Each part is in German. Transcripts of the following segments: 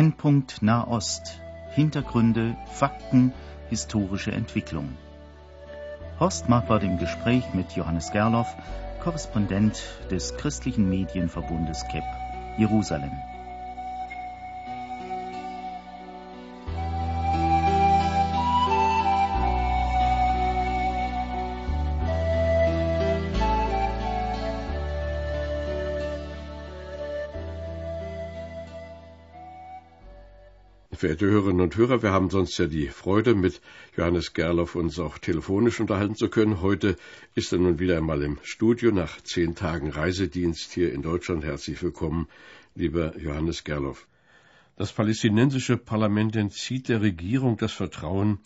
Brennpunkt Nahost. Hintergründe, Fakten, historische Entwicklung. Horst Marquardt im Gespräch mit Johannes Gerloff, Korrespondent des christlichen Medienverbundes KEP, Jerusalem. Verehrte Hörerinnen und Hörer, wir haben sonst ja die Freude, mit Johannes Gerloff uns auch telefonisch unterhalten zu können. Heute ist er nun wieder einmal im Studio nach zehn Tagen Reisedienst hier in Deutschland. Herzlich willkommen, lieber Johannes Gerloff. Das palästinensische Parlament entzieht der Regierung das Vertrauen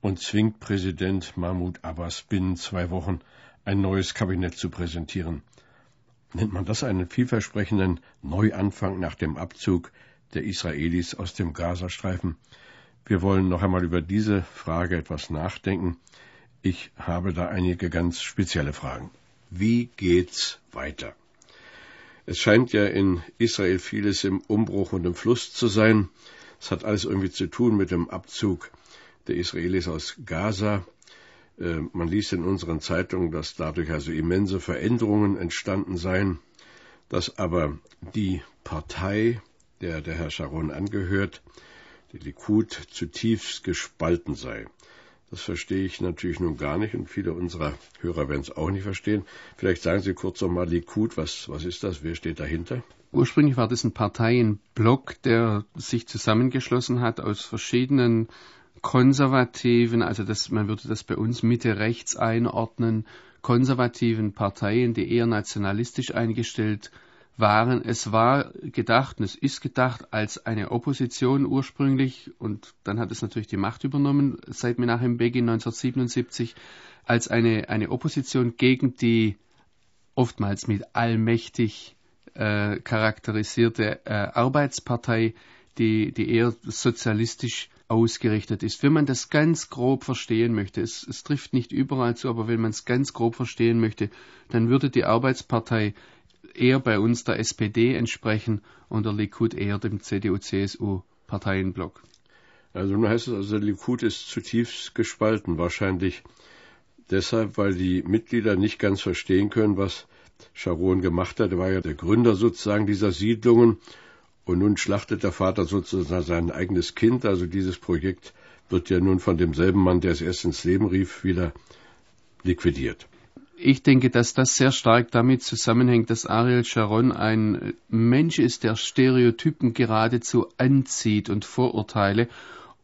und zwingt Präsident Mahmoud Abbas binnen zwei Wochen ein neues Kabinett zu präsentieren. Nennt man das einen vielversprechenden Neuanfang nach dem Abzug der Israelis aus dem Gazastreifen. Wir wollen noch einmal über diese Frage etwas nachdenken. Ich habe da einige ganz spezielle Fragen. Wie geht's weiter? Es scheint ja in Israel vieles im Umbruch und im Fluss zu sein. Es hat alles irgendwie zu tun mit dem Abzug der Israelis aus Gaza. Äh, man liest in unseren Zeitungen, dass dadurch also immense Veränderungen entstanden seien, dass aber die Partei der der Herr Sharon angehört, die Likud zutiefst gespalten sei. Das verstehe ich natürlich nun gar nicht und viele unserer Hörer werden es auch nicht verstehen. Vielleicht sagen Sie kurz noch mal Likud, was, was ist das? Wer steht dahinter? Ursprünglich war das ein Parteienblock, der sich zusammengeschlossen hat aus verschiedenen konservativen, also das, man würde das bei uns Mitte-Rechts einordnen, konservativen Parteien, die eher nationalistisch eingestellt waren, es war gedacht und es ist gedacht als eine Opposition ursprünglich und dann hat es natürlich die Macht übernommen seit Menachem Begin 1977 als eine, eine Opposition gegen die oftmals mit allmächtig äh, charakterisierte äh, Arbeitspartei, die, die eher sozialistisch ausgerichtet ist. Wenn man das ganz grob verstehen möchte, es, es trifft nicht überall zu, aber wenn man es ganz grob verstehen möchte, dann würde die Arbeitspartei eher bei uns der SPD entsprechen und der Likud eher dem CDU-CSU-Parteienblock. Also nun heißt es also, der Likud ist zutiefst gespalten, wahrscheinlich deshalb, weil die Mitglieder nicht ganz verstehen können, was Sharon gemacht hat. Er war ja der Gründer sozusagen dieser Siedlungen und nun schlachtet der Vater sozusagen sein eigenes Kind. Also dieses Projekt wird ja nun von demselben Mann, der es erst ins Leben rief, wieder liquidiert ich denke, dass das sehr stark damit zusammenhängt, dass Ariel Sharon ein Mensch ist, der Stereotypen geradezu anzieht und Vorurteile.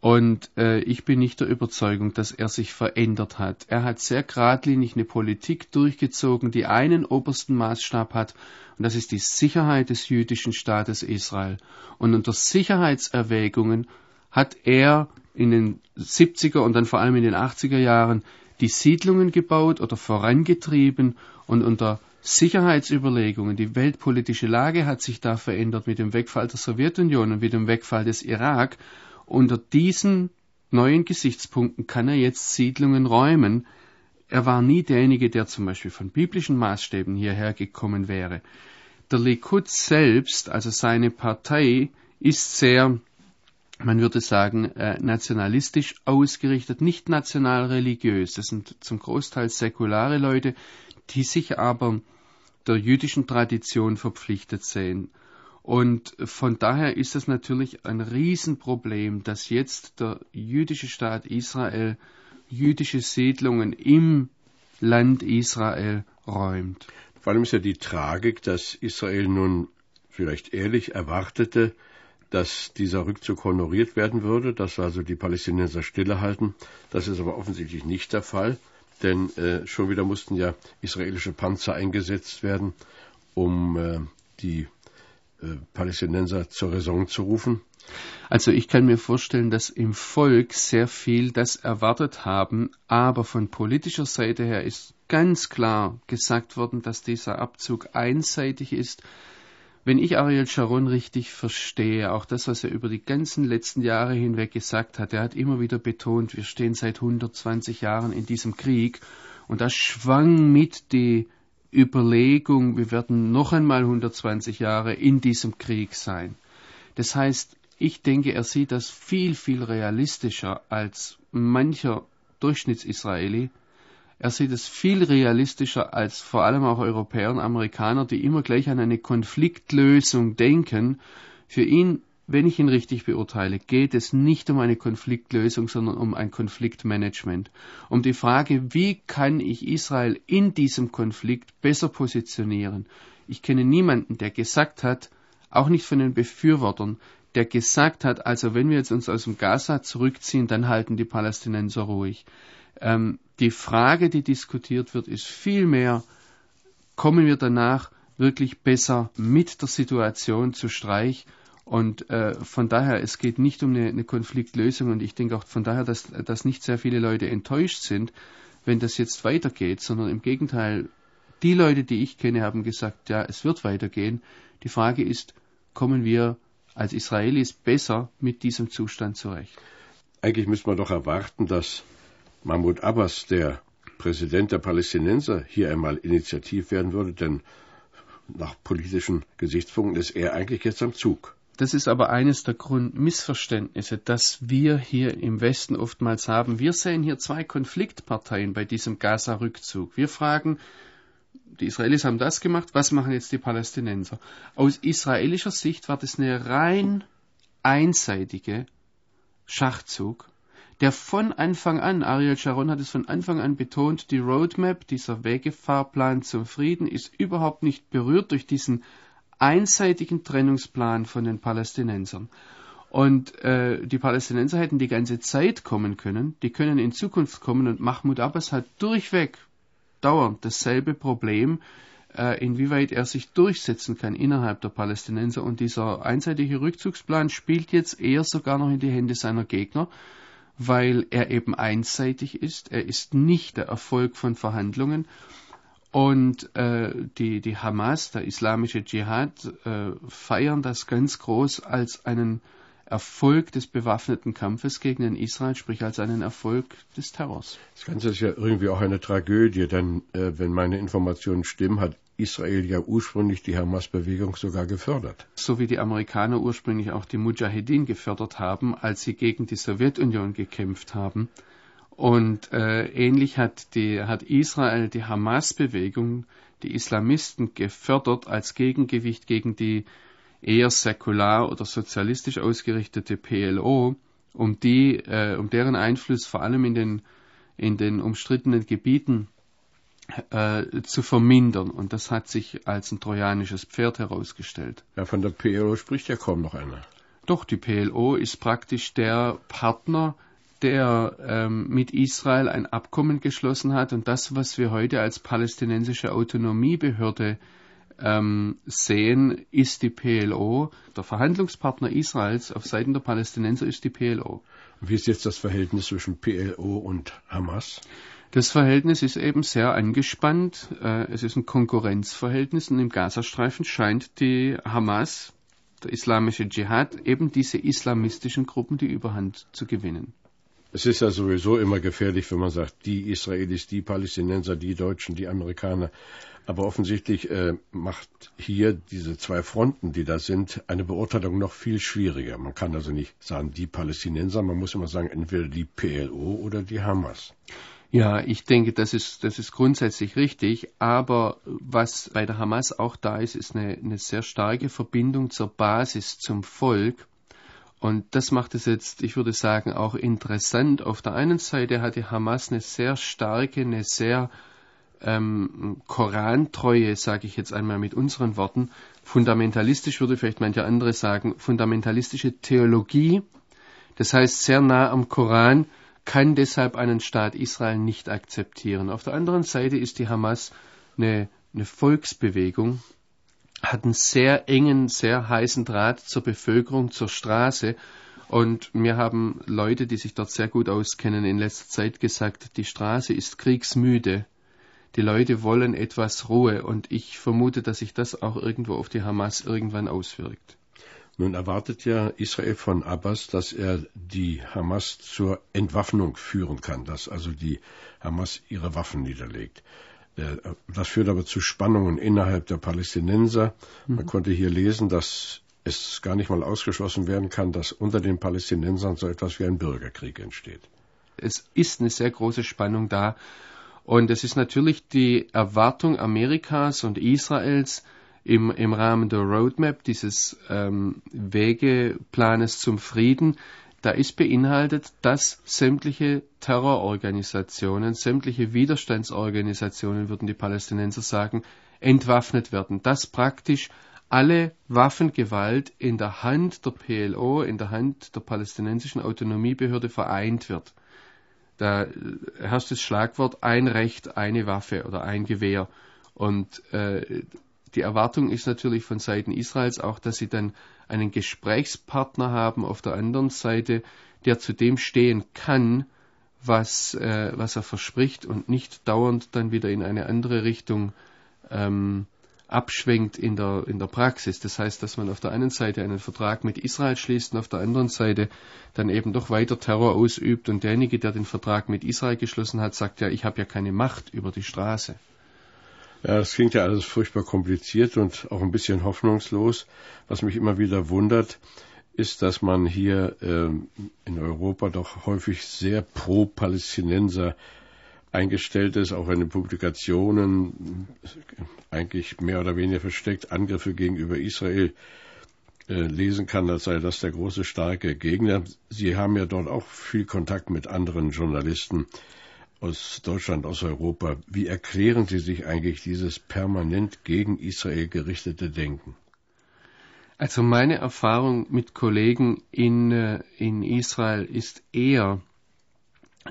Und äh, ich bin nicht der Überzeugung, dass er sich verändert hat. Er hat sehr geradlinig eine Politik durchgezogen, die einen obersten Maßstab hat, und das ist die Sicherheit des jüdischen Staates Israel. Und unter Sicherheitserwägungen hat er in den 70er und dann vor allem in den 80er Jahren die Siedlungen gebaut oder vorangetrieben und unter Sicherheitsüberlegungen, die weltpolitische Lage hat sich da verändert mit dem Wegfall der Sowjetunion und mit dem Wegfall des Irak. Unter diesen neuen Gesichtspunkten kann er jetzt Siedlungen räumen. Er war nie derjenige, der zum Beispiel von biblischen Maßstäben hierher gekommen wäre. Der Likud selbst, also seine Partei, ist sehr man würde sagen, äh, nationalistisch ausgerichtet, nicht national religiös. Das sind zum Großteil säkulare Leute, die sich aber der jüdischen Tradition verpflichtet sehen. Und von daher ist es natürlich ein Riesenproblem, dass jetzt der jüdische Staat Israel jüdische Siedlungen im Land Israel räumt. Vor allem ist ja die Tragik, dass Israel nun vielleicht ehrlich erwartete, dass dieser Rückzug honoriert werden würde, dass also die Palästinenser stillehalten. Das ist aber offensichtlich nicht der Fall, denn äh, schon wieder mussten ja israelische Panzer eingesetzt werden, um äh, die äh, Palästinenser zur Raison zu rufen. Also ich kann mir vorstellen, dass im Volk sehr viel das erwartet haben, aber von politischer Seite her ist ganz klar gesagt worden, dass dieser Abzug einseitig ist, wenn ich Ariel Sharon richtig verstehe, auch das, was er über die ganzen letzten Jahre hinweg gesagt hat, er hat immer wieder betont, wir stehen seit 120 Jahren in diesem Krieg und das schwang mit die Überlegung, wir werden noch einmal 120 Jahre in diesem Krieg sein. Das heißt, ich denke, er sieht das viel, viel realistischer als mancher Durchschnittsisraeli. Er sieht es viel realistischer als vor allem auch Europäer und Amerikaner, die immer gleich an eine Konfliktlösung denken. Für ihn, wenn ich ihn richtig beurteile, geht es nicht um eine Konfliktlösung, sondern um ein Konfliktmanagement. Um die Frage, wie kann ich Israel in diesem Konflikt besser positionieren? Ich kenne niemanden, der gesagt hat, auch nicht von den Befürwortern, der gesagt hat, also wenn wir jetzt uns aus dem Gaza zurückziehen, dann halten die Palästinenser ruhig. Ähm, die Frage, die diskutiert wird, ist vielmehr, kommen wir danach wirklich besser mit der Situation zu Streich? Und äh, von daher, es geht nicht um eine, eine, Konfliktlösung und ich denke auch von daher, dass, dass nicht sehr viele Leute enttäuscht sind, wenn das jetzt weitergeht, sondern im Gegenteil, die Leute, die ich kenne, haben gesagt, ja, es wird weitergehen. Die Frage ist, kommen wir als Israelis besser mit diesem Zustand zurecht. Eigentlich müsste man doch erwarten, dass Mahmoud Abbas, der Präsident der Palästinenser, hier einmal initiativ werden würde, denn nach politischen Gesichtspunkten ist er eigentlich jetzt am Zug. Das ist aber eines der Grundmissverständnisse, das wir hier im Westen oftmals haben. Wir sehen hier zwei Konfliktparteien bei diesem Gaza-Rückzug. Wir fragen, die Israelis haben das gemacht, was machen jetzt die Palästinenser? Aus israelischer Sicht war das eine rein einseitige Schachzug, der von Anfang an, Ariel Sharon hat es von Anfang an betont, die Roadmap, dieser Wegefahrplan zum Frieden ist überhaupt nicht berührt durch diesen einseitigen Trennungsplan von den Palästinensern. Und äh, die Palästinenser hätten die ganze Zeit kommen können, die können in Zukunft kommen und Mahmoud Abbas hat durchweg dauernd dasselbe Problem, äh, inwieweit er sich durchsetzen kann innerhalb der Palästinenser. Und dieser einseitige Rückzugsplan spielt jetzt eher sogar noch in die Hände seiner Gegner, weil er eben einseitig ist. Er ist nicht der Erfolg von Verhandlungen. Und äh, die, die Hamas, der islamische Dschihad, äh, feiern das ganz groß als einen Erfolg des bewaffneten Kampfes gegen den Israel, sprich als einen Erfolg des Terrors. Das Ganze ist ja irgendwie auch eine Tragödie, denn äh, wenn meine Informationen stimmen, hat Israel ja ursprünglich die Hamas-Bewegung sogar gefördert. So wie die Amerikaner ursprünglich auch die Mujahedin gefördert haben, als sie gegen die Sowjetunion gekämpft haben. Und äh, ähnlich hat, die, hat Israel die Hamas-Bewegung, die Islamisten gefördert als Gegengewicht gegen die eher säkular oder sozialistisch ausgerichtete PLO, um die, äh, um deren Einfluss vor allem in den, in den umstrittenen Gebieten äh, zu vermindern. Und das hat sich als ein trojanisches Pferd herausgestellt. Ja, von der PLO spricht ja kaum noch einer. Doch, die PLO ist praktisch der Partner, der ähm, mit Israel ein Abkommen geschlossen hat und das, was wir heute als palästinensische Autonomiebehörde ähm, sehen, ist die PLO. Der Verhandlungspartner Israels auf Seiten der Palästinenser ist die PLO. Wie ist jetzt das Verhältnis zwischen PLO und Hamas? Das Verhältnis ist eben sehr angespannt. Äh, es ist ein Konkurrenzverhältnis und im Gazastreifen scheint die Hamas, der islamische Dschihad, eben diese islamistischen Gruppen die Überhand zu gewinnen. Es ist ja sowieso immer gefährlich, wenn man sagt, die Israelis, die Palästinenser, die Deutschen, die Amerikaner. Aber offensichtlich äh, macht hier diese zwei Fronten, die da sind, eine Beurteilung noch viel schwieriger. Man kann also nicht sagen, die Palästinenser, man muss immer sagen, entweder die PLO oder die Hamas. Ja, ich denke, das ist, das ist grundsätzlich richtig. Aber was bei der Hamas auch da ist, ist eine, eine sehr starke Verbindung zur Basis, zum Volk. Und das macht es jetzt, ich würde sagen, auch interessant. Auf der einen Seite hat die Hamas eine sehr starke, eine sehr ähm, Korantreue, sage ich jetzt einmal mit unseren Worten. Fundamentalistisch würde vielleicht mancher andere sagen, fundamentalistische Theologie. Das heißt, sehr nah am Koran kann deshalb einen Staat Israel nicht akzeptieren. Auf der anderen Seite ist die Hamas eine, eine Volksbewegung, hat einen sehr engen, sehr heißen Draht zur Bevölkerung, zur Straße. Und mir haben Leute, die sich dort sehr gut auskennen, in letzter Zeit gesagt, die Straße ist kriegsmüde. Die Leute wollen etwas Ruhe und ich vermute, dass sich das auch irgendwo auf die Hamas irgendwann auswirkt. Nun erwartet ja Israel von Abbas, dass er die Hamas zur Entwaffnung führen kann, dass also die Hamas ihre Waffen niederlegt. Das führt aber zu Spannungen innerhalb der Palästinenser. Man mhm. konnte hier lesen, dass es gar nicht mal ausgeschlossen werden kann, dass unter den Palästinensern so etwas wie ein Bürgerkrieg entsteht. Es ist eine sehr große Spannung da. Und es ist natürlich die Erwartung Amerikas und Israels im, im Rahmen der Roadmap, dieses ähm, Wegeplanes zum Frieden, da ist beinhaltet, dass sämtliche Terrororganisationen, sämtliche Widerstandsorganisationen, würden die Palästinenser sagen, entwaffnet werden. Dass praktisch alle Waffengewalt in der Hand der PLO, in der Hand der palästinensischen Autonomiebehörde vereint wird. Da herrscht das Schlagwort ein Recht, eine Waffe oder ein Gewehr. Und äh, die Erwartung ist natürlich von Seiten Israels auch, dass sie dann einen Gesprächspartner haben auf der anderen Seite, der zu dem stehen kann, was, äh, was er verspricht und nicht dauernd dann wieder in eine andere Richtung ähm, abschwenkt in der, in der Praxis. Das heißt, dass man auf der einen Seite einen Vertrag mit Israel schließt und auf der anderen Seite dann eben doch weiter Terror ausübt und derjenige, der den Vertrag mit Israel geschlossen hat, sagt ja, ich habe ja keine Macht über die Straße. Ja, das klingt ja alles furchtbar kompliziert und auch ein bisschen hoffnungslos. Was mich immer wieder wundert, ist, dass man hier äh, in Europa doch häufig sehr pro Palästinenser eingestellt ist, auch in den Publikationen eigentlich mehr oder weniger versteckt Angriffe gegenüber Israel äh, lesen kann, als sei das der große starke Gegner. Sie haben ja dort auch viel Kontakt mit anderen Journalisten aus Deutschland, aus Europa. Wie erklären Sie sich eigentlich dieses permanent gegen Israel gerichtete Denken? Also meine Erfahrung mit Kollegen in, äh, in Israel ist eher,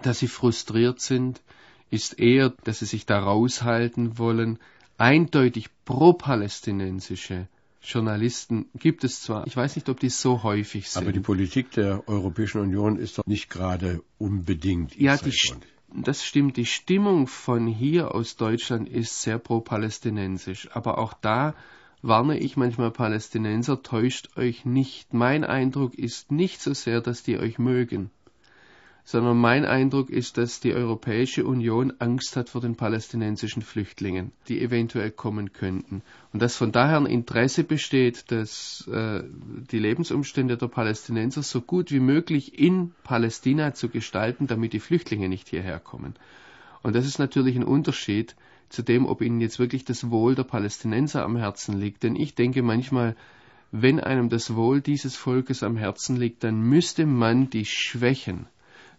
dass sie frustriert sind, ist eher, dass sie sich da raushalten wollen. Eindeutig pro-palästinensische Journalisten gibt es zwar, ich weiß nicht, ob die so häufig sind. Aber die Politik der Europäischen Union ist doch nicht gerade unbedingt. Ja, die, das stimmt. Die Stimmung von hier aus Deutschland ist sehr pro-palästinensisch. Aber auch da warne ich manchmal Palästinenser, täuscht euch nicht. Mein Eindruck ist nicht so sehr, dass die euch mögen sondern mein Eindruck ist, dass die Europäische Union Angst hat vor den palästinensischen Flüchtlingen, die eventuell kommen könnten. Und dass von daher ein Interesse besteht, dass äh, die Lebensumstände der Palästinenser so gut wie möglich in Palästina zu gestalten, damit die Flüchtlinge nicht hierher kommen. Und das ist natürlich ein Unterschied zu dem, ob ihnen jetzt wirklich das Wohl der Palästinenser am Herzen liegt. Denn ich denke manchmal, wenn einem das Wohl dieses Volkes am Herzen liegt, dann müsste man die Schwächen,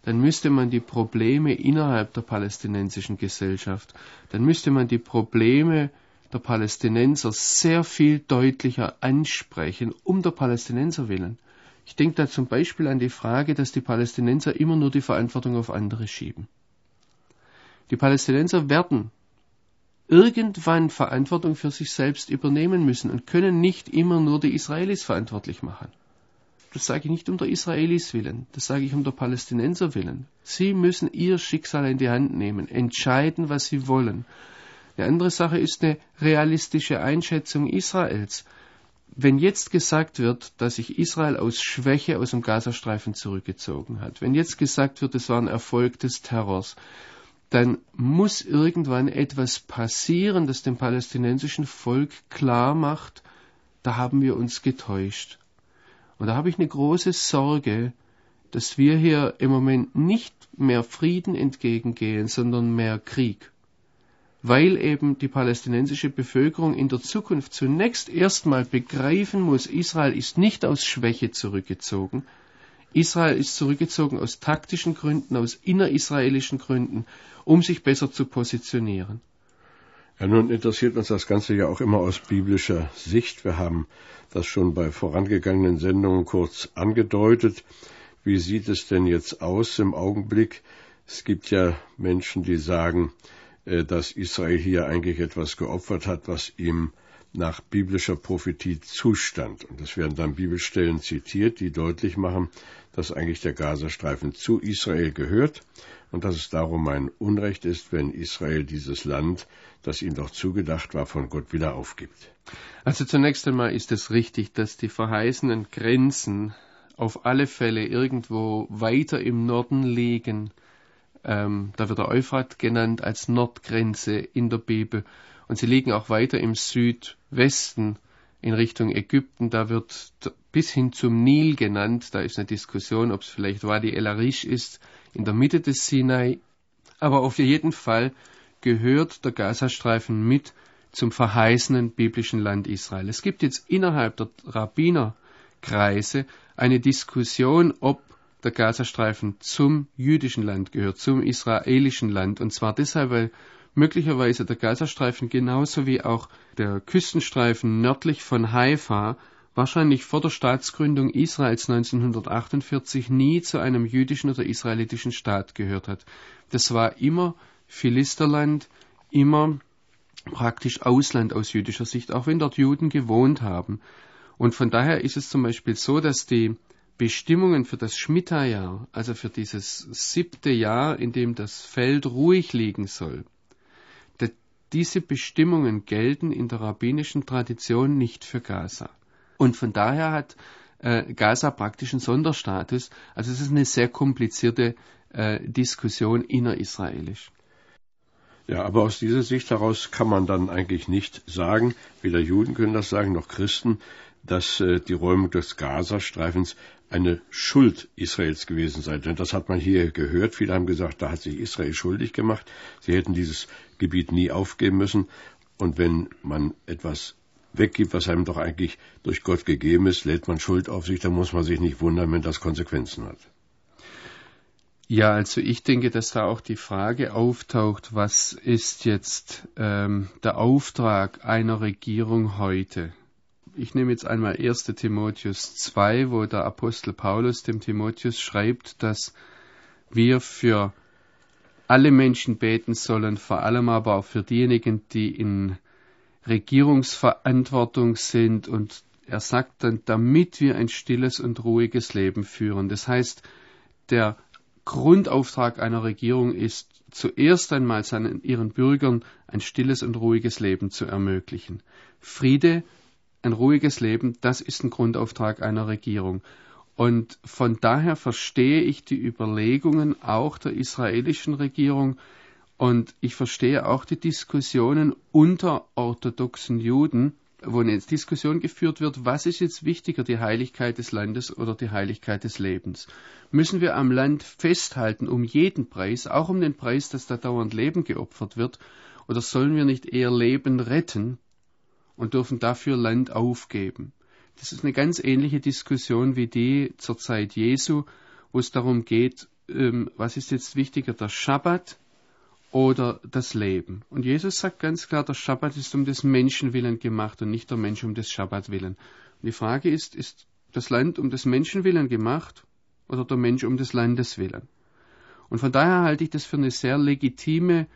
dann müsste man die Probleme innerhalb der palästinensischen Gesellschaft, dann müsste man die Probleme der Palästinenser sehr viel deutlicher ansprechen, um der Palästinenser willen. Ich denke da zum Beispiel an die Frage, dass die Palästinenser immer nur die Verantwortung auf andere schieben. Die Palästinenser werden irgendwann Verantwortung für sich selbst übernehmen müssen und können nicht immer nur die Israelis verantwortlich machen. Das sage ich nicht um der Israelis willen, das sage ich um der Palästinenser willen. Sie müssen ihr Schicksal in die Hand nehmen, entscheiden, was sie wollen. Eine andere Sache ist eine realistische Einschätzung Israels. Wenn jetzt gesagt wird, dass sich Israel aus Schwäche aus dem Gazastreifen zurückgezogen hat, wenn jetzt gesagt wird, es war ein Erfolg des Terrors, dann muss irgendwann etwas passieren, das dem palästinensischen Volk klar macht, da haben wir uns getäuscht. Und da habe ich eine große Sorge, dass wir hier im Moment nicht mehr Frieden entgegengehen, sondern mehr Krieg. Weil eben die palästinensische Bevölkerung in der Zukunft zunächst erstmal begreifen muss, Israel ist nicht aus Schwäche zurückgezogen, Israel ist zurückgezogen aus taktischen Gründen, aus innerisraelischen Gründen, um sich besser zu positionieren. Ja, nun interessiert uns das Ganze ja auch immer aus biblischer Sicht. Wir haben das schon bei vorangegangenen Sendungen kurz angedeutet. Wie sieht es denn jetzt aus im Augenblick? Es gibt ja Menschen, die sagen, äh, dass Israel hier eigentlich etwas geopfert hat, was ihm nach biblischer Prophetie zustand. Und es werden dann Bibelstellen zitiert, die deutlich machen, dass eigentlich der Gazastreifen zu Israel gehört und dass es darum ein Unrecht ist, wenn Israel dieses Land, das ihm doch zugedacht war, von Gott wieder aufgibt. Also zunächst einmal ist es richtig, dass die verheißenen Grenzen auf alle Fälle irgendwo weiter im Norden liegen. Ähm, da wird der Euphrat genannt als Nordgrenze in der Bibel. Und sie liegen auch weiter im Südwesten in Richtung Ägypten. Da wird bis hin zum Nil genannt. Da ist eine Diskussion, ob es vielleicht Wadi El Arish ist, in der Mitte des Sinai. Aber auf jeden Fall gehört der Gazastreifen mit zum verheißenen biblischen Land Israel. Es gibt jetzt innerhalb der Rabbinerkreise eine Diskussion, ob der Gazastreifen zum jüdischen Land gehört, zum israelischen Land. Und zwar deshalb, weil möglicherweise der Gazastreifen genauso wie auch der Küstenstreifen nördlich von Haifa wahrscheinlich vor der Staatsgründung Israels 1948 nie zu einem jüdischen oder israelitischen Staat gehört hat. Das war immer Philisterland, immer praktisch Ausland aus jüdischer Sicht, auch wenn dort Juden gewohnt haben. Und von daher ist es zum Beispiel so, dass die Bestimmungen für das Schmitta-Jahr, also für dieses siebte Jahr, in dem das Feld ruhig liegen soll, diese Bestimmungen gelten in der rabbinischen Tradition nicht für Gaza. Und von daher hat äh, Gaza praktisch einen Sonderstatus. Also es ist eine sehr komplizierte äh, Diskussion innerisraelisch. Ja, aber aus dieser Sicht heraus kann man dann eigentlich nicht sagen, weder Juden können das sagen, noch Christen, dass äh, die Räumung des Gazastreifens eine Schuld Israels gewesen sei. Denn das hat man hier gehört. Viele haben gesagt, da hat sich Israel schuldig gemacht. Sie hätten dieses Gebiet nie aufgeben müssen. Und wenn man etwas weggibt, was einem doch eigentlich durch Gott gegeben ist, lädt man Schuld auf sich, dann muss man sich nicht wundern, wenn das Konsequenzen hat. Ja, also ich denke, dass da auch die Frage auftaucht, was ist jetzt ähm, der Auftrag einer Regierung heute? Ich nehme jetzt einmal 1. Timotheus 2, wo der Apostel Paulus dem Timotheus schreibt, dass wir für alle Menschen beten sollen, vor allem aber auch für diejenigen, die in Regierungsverantwortung sind. Und er sagt dann, damit wir ein stilles und ruhiges Leben führen. Das heißt, der Grundauftrag einer Regierung ist, zuerst einmal seinen, ihren Bürgern ein stilles und ruhiges Leben zu ermöglichen. Friede, ein ruhiges Leben, das ist ein Grundauftrag einer Regierung. Und von daher verstehe ich die Überlegungen auch der israelischen Regierung und ich verstehe auch die Diskussionen unter orthodoxen Juden, wo eine Diskussion geführt wird, was ist jetzt wichtiger, die Heiligkeit des Landes oder die Heiligkeit des Lebens? Müssen wir am Land festhalten um jeden Preis, auch um den Preis, dass da dauernd Leben geopfert wird, oder sollen wir nicht eher Leben retten und dürfen dafür Land aufgeben? Das ist eine ganz ähnliche Diskussion wie die zur Zeit Jesu, wo es darum geht, ähm, was ist jetzt wichtiger, der Schabbat oder das Leben. Und Jesus sagt ganz klar, der Schabbat ist um des Menschen willen gemacht und nicht der Mensch um des Schabbat willen. Und die Frage ist, ist das Land um des Menschen willen gemacht oder der Mensch um des Landes willen? Und von daher halte ich das für eine sehr legitime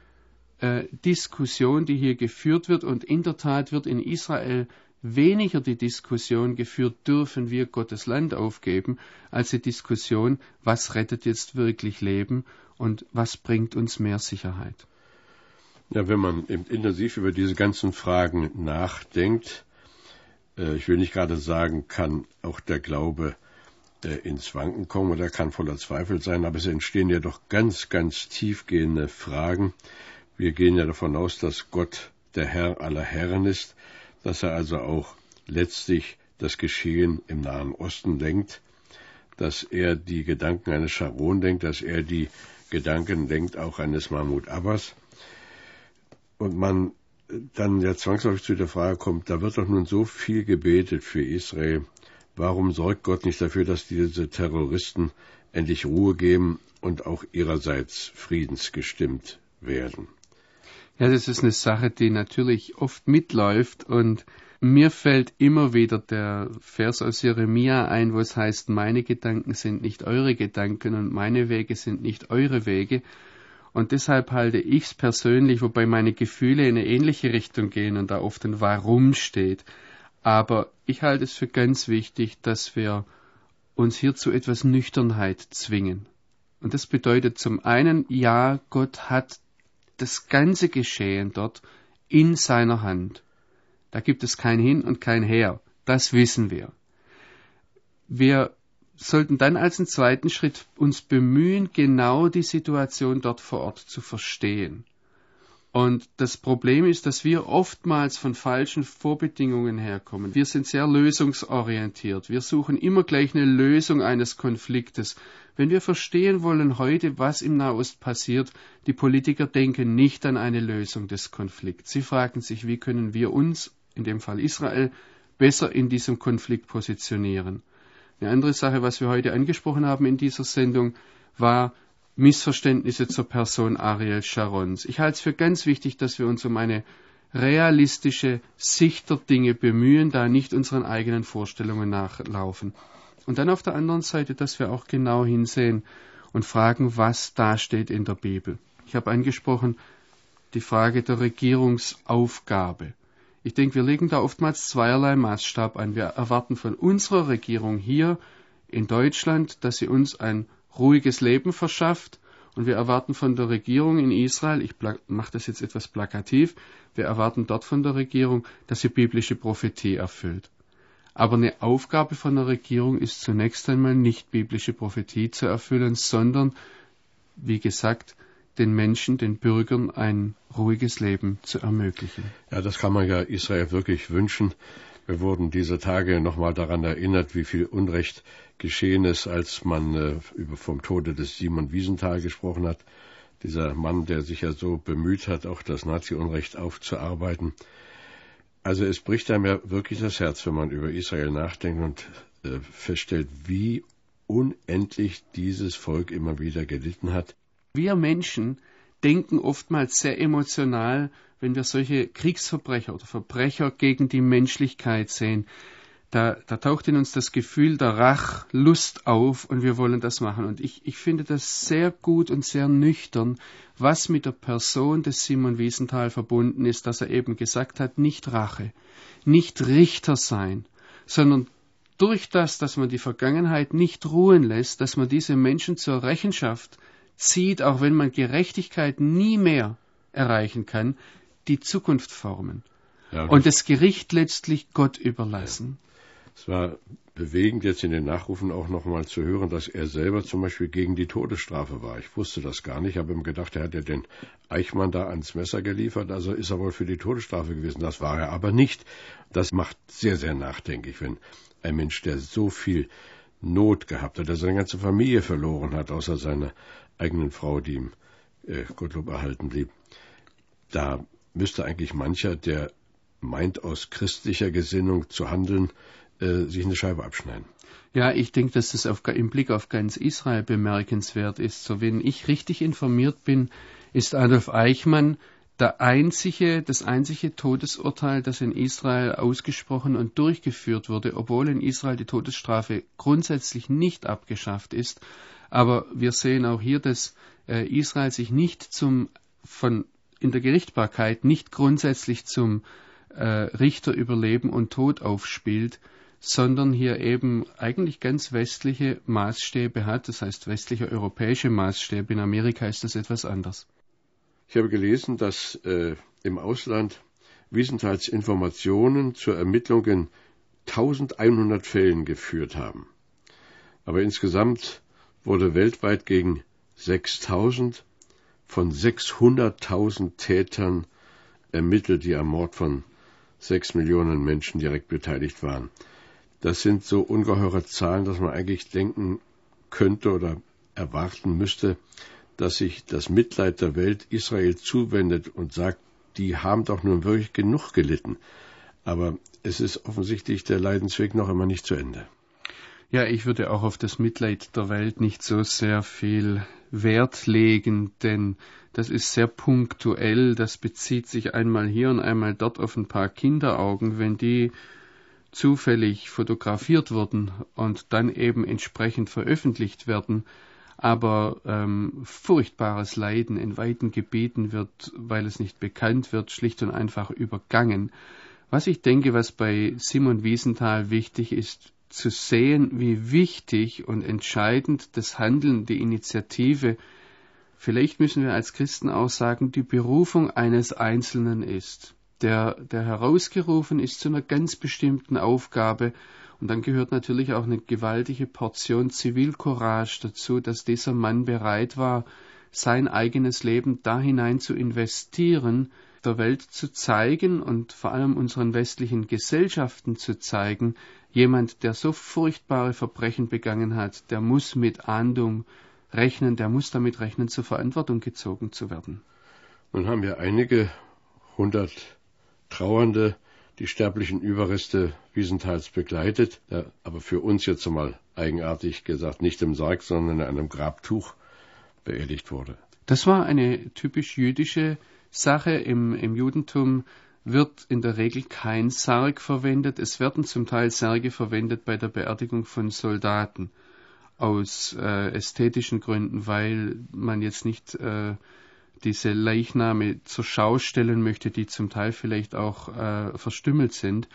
äh, Diskussion, die hier geführt wird. Und in der Tat wird in Israel weniger die Diskussion geführt, dürfen wir Gottes Land aufgeben, als die Diskussion, was rettet jetzt wirklich Leben und was bringt uns mehr Sicherheit. Ja, wenn man eben intensiv über diese ganzen Fragen nachdenkt, äh, ich will nicht gerade sagen, kann auch der Glaube äh, ins Wanken kommen oder kann voller Zweifel sein, aber es entstehen ja doch ganz, ganz tiefgehende Fragen. Wir gehen ja davon aus, dass Gott der Herr aller Herren ist, dass er also auch letztlich das Geschehen im Nahen Osten lenkt, dass er die Gedanken eines Sharon denkt, dass er die Gedanken denkt auch eines Mahmoud Abbas. Und man dann ja zwangsläufig zu der Frage kommt, da wird doch nun so viel gebetet für Israel. Warum sorgt Gott nicht dafür, dass diese Terroristen endlich Ruhe geben und auch ihrerseits friedensgestimmt werden? Ja, das ist eine Sache, die natürlich oft mitläuft und mir fällt immer wieder der Vers aus Jeremia ein, wo es heißt, meine Gedanken sind nicht eure Gedanken und meine Wege sind nicht eure Wege. Und deshalb halte ich es persönlich, wobei meine Gefühle in eine ähnliche Richtung gehen und da oft ein Warum steht. Aber ich halte es für ganz wichtig, dass wir uns hier zu etwas Nüchternheit zwingen. Und das bedeutet zum einen, ja, Gott hat das ganze Geschehen dort in seiner Hand. Da gibt es kein Hin und kein Her. Das wissen wir. Wir sollten dann als einen zweiten Schritt uns bemühen, genau die Situation dort vor Ort zu verstehen. Und das Problem ist, dass wir oftmals von falschen Vorbedingungen herkommen. Wir sind sehr lösungsorientiert. Wir suchen immer gleich eine Lösung eines Konfliktes. Wenn wir verstehen wollen heute, was im Nahost passiert, die Politiker denken nicht an eine Lösung des Konflikts. Sie fragen sich, wie können wir uns, in dem Fall Israel, besser in diesem Konflikt positionieren. Eine andere Sache, was wir heute angesprochen haben in dieser Sendung, war, Missverständnisse zur Person Ariel Sharons. Ich halte es für ganz wichtig, dass wir uns um eine realistische Sicht der Dinge bemühen, da nicht unseren eigenen Vorstellungen nachlaufen. Und dann auf der anderen Seite, dass wir auch genau hinsehen und fragen, was da steht in der Bibel. Ich habe angesprochen die Frage der Regierungsaufgabe. Ich denke, wir legen da oftmals zweierlei Maßstab an. Wir erwarten von unserer Regierung hier in Deutschland, dass sie uns ein ruhiges Leben verschafft. Und wir erwarten von der Regierung in Israel, ich mache das jetzt etwas plakativ, wir erwarten dort von der Regierung, dass sie biblische Prophetie erfüllt. Aber eine Aufgabe von der Regierung ist zunächst einmal nicht biblische Prophetie zu erfüllen, sondern, wie gesagt, den Menschen, den Bürgern ein ruhiges Leben zu ermöglichen. Ja, das kann man ja Israel wirklich wünschen. Wir wurden diese Tage nochmal daran erinnert, wie viel Unrecht geschehen ist, als man äh, über vom Tode des Simon Wiesenthal gesprochen hat. Dieser Mann, der sich ja so bemüht hat, auch das Nazi-Unrecht aufzuarbeiten. Also es bricht einem ja wirklich das Herz, wenn man über Israel nachdenkt und äh, feststellt, wie unendlich dieses Volk immer wieder gelitten hat. Wir Menschen denken oftmals sehr emotional wenn wir solche Kriegsverbrecher oder Verbrecher gegen die Menschlichkeit sehen, da, da taucht in uns das Gefühl der Rachlust auf und wir wollen das machen. Und ich, ich finde das sehr gut und sehr nüchtern, was mit der Person des Simon Wiesenthal verbunden ist, dass er eben gesagt hat, nicht Rache, nicht Richter sein, sondern durch das, dass man die Vergangenheit nicht ruhen lässt, dass man diese Menschen zur Rechenschaft zieht, auch wenn man Gerechtigkeit nie mehr erreichen kann, die Zukunft formen ja, und das Gericht letztlich Gott überlassen. Ja. Es war bewegend, jetzt in den Nachrufen auch nochmal zu hören, dass er selber zum Beispiel gegen die Todesstrafe war. Ich wusste das gar nicht, habe ihm gedacht, er hat ja den Eichmann da ans Messer geliefert, also ist er wohl für die Todesstrafe gewesen. Das war er aber nicht. Das macht sehr, sehr nachdenklich, wenn ein Mensch, der so viel Not gehabt hat, der seine ganze Familie verloren hat, außer seiner eigenen Frau, die ihm äh, Gottlob erhalten blieb, da müsste eigentlich mancher, der meint, aus christlicher Gesinnung zu handeln, äh, sich eine Scheibe abschneiden. Ja, ich denke, dass das auf, im Blick auf ganz Israel bemerkenswert ist. So, wenn ich richtig informiert bin, ist Adolf Eichmann der einzige, das einzige Todesurteil, das in Israel ausgesprochen und durchgeführt wurde, obwohl in Israel die Todesstrafe grundsätzlich nicht abgeschafft ist. Aber wir sehen auch hier, dass äh, Israel sich nicht zum von in der Gerichtbarkeit nicht grundsätzlich zum äh, Richter über Leben und Tod aufspielt, sondern hier eben eigentlich ganz westliche Maßstäbe hat, das heißt westliche europäische Maßstäbe. In Amerika ist das etwas anders. Ich habe gelesen, dass äh, im Ausland Wiesenthals Informationen zur Ermittlung in 1100 Fällen geführt haben. Aber insgesamt wurde weltweit gegen 6000 von 600.000 Tätern ermittelt, die am Mord von sechs Millionen Menschen direkt beteiligt waren. Das sind so ungeheure Zahlen, dass man eigentlich denken könnte oder erwarten müsste, dass sich das Mitleid der Welt Israel zuwendet und sagt, die haben doch nun wirklich genug gelitten. Aber es ist offensichtlich der Leidensweg noch immer nicht zu Ende. Ja, ich würde auch auf das Mitleid der Welt nicht so sehr viel Wert legen, denn das ist sehr punktuell, das bezieht sich einmal hier und einmal dort auf ein paar Kinderaugen, wenn die zufällig fotografiert wurden und dann eben entsprechend veröffentlicht werden, aber ähm, furchtbares Leiden in weiten Gebieten wird, weil es nicht bekannt wird, schlicht und einfach übergangen. Was ich denke, was bei Simon Wiesenthal wichtig ist, zu sehen, wie wichtig und entscheidend das Handeln, die Initiative, vielleicht müssen wir als Christen auch sagen, die Berufung eines Einzelnen ist, der, der herausgerufen ist zu einer ganz bestimmten Aufgabe. Und dann gehört natürlich auch eine gewaltige Portion Zivilcourage dazu, dass dieser Mann bereit war, sein eigenes Leben da hinein zu investieren, der Welt zu zeigen und vor allem unseren westlichen Gesellschaften zu zeigen, jemand, der so furchtbare Verbrechen begangen hat, der muss mit Ahndung rechnen, der muss damit rechnen, zur Verantwortung gezogen zu werden. Nun haben wir einige hundert Trauernde die sterblichen Überreste Wiesenthals begleitet, aber für uns jetzt einmal eigenartig gesagt nicht im Sarg, sondern in einem Grabtuch beerdigt wurde. Das war eine typisch jüdische Sache. Im, Im Judentum wird in der Regel kein Sarg verwendet. Es werden zum Teil Särge verwendet bei der Beerdigung von Soldaten aus äh, ästhetischen Gründen, weil man jetzt nicht äh, diese Leichname zur Schau stellen möchte, die zum Teil vielleicht auch äh, verstümmelt sind.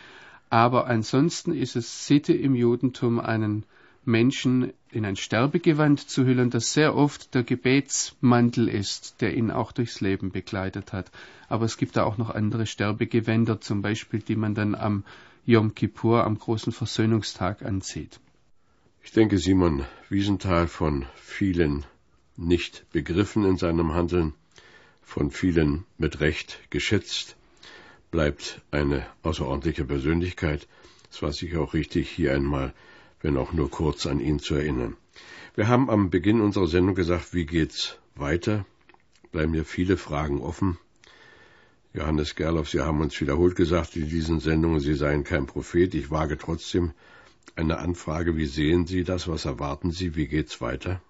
Aber ansonsten ist es Sitte im Judentum, einen Menschen in ein Sterbegewand zu hüllen, das sehr oft der Gebetsmantel ist, der ihn auch durchs Leben begleitet hat. Aber es gibt da auch noch andere Sterbegewänder, zum Beispiel, die man dann am Yom Kippur, am großen Versöhnungstag anzieht. Ich denke, Simon Wiesenthal von vielen nicht begriffen in seinem Handeln, von vielen mit Recht geschätzt, bleibt eine außerordentliche Persönlichkeit. Es war sicher auch richtig, hier einmal, wenn auch nur kurz, an ihn zu erinnern. Wir haben am Beginn unserer Sendung gesagt, wie geht's weiter? Bleiben mir viele Fragen offen. Johannes Gerloff, Sie haben uns wiederholt gesagt in diesen Sendungen, Sie seien kein Prophet. Ich wage trotzdem eine Anfrage. Wie sehen Sie das? Was erwarten Sie? Wie geht's weiter?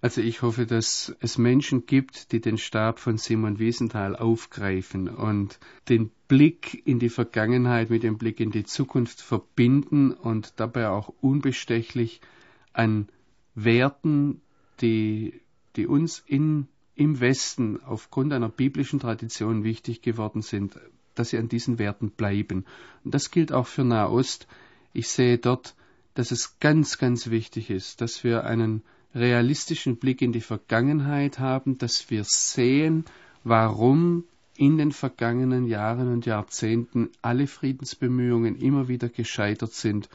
Also ich hoffe, dass es Menschen gibt, die den Stab von Simon Wiesenthal aufgreifen und den Blick in die Vergangenheit mit dem Blick in die Zukunft verbinden und dabei auch unbestechlich an Werten, die, die uns in, im Westen aufgrund einer biblischen Tradition wichtig geworden sind, dass sie an diesen Werten bleiben. Und das gilt auch für Nahost. Ich sehe dort, dass es ganz, ganz wichtig ist, dass wir einen realistischen Blick in die Vergangenheit haben, dass wir sehen, warum in den vergangenen Jahren und Jahrzehnten alle Friedensbemühungen immer wieder gescheitert sind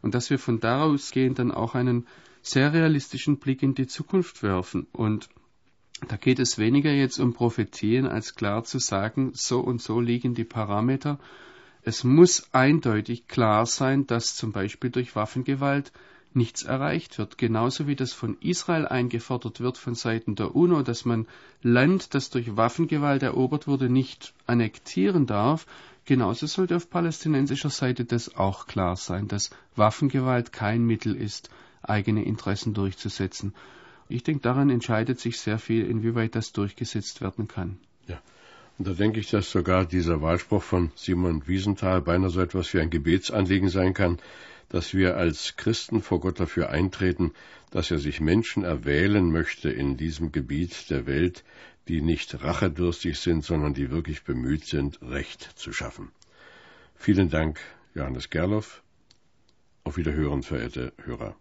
und dass wir von daraus gehend dann auch einen sehr realistischen Blick in die Zukunft werfen. Und da geht es weniger jetzt um Prophetien, als klar zu sagen, so und so liegen die Parameter. Es muss eindeutig klar sein, dass zum Beispiel durch Waffengewalt nichts erreicht wird. Genauso wie das von Israel eingefordert wird von Seiten der UNO, dass man Land, das durch Waffengewalt erobert wurde, nicht annektieren darf, genauso sollte auf palästinensischer Seite das auch klar sein, dass Waffengewalt kein Mittel ist, eigene Interessen durchzusetzen. Ich denke, daran entscheidet sich sehr viel, inwieweit das durchgesetzt werden kann. Ja. Und da denke ich, dass sogar dieser Wahlspruch von Simon Wiesenthal beinahe so etwas wie ein Gebetsanliegen sein kann, dass wir als Christen vor Gott dafür eintreten, dass er sich Menschen erwählen möchte in diesem Gebiet der Welt, die nicht rachedürstig sind, sondern die wirklich bemüht sind, Recht zu schaffen. Vielen Dank, Johannes Gerloff. Auf Wiederhören, verehrte Hörer.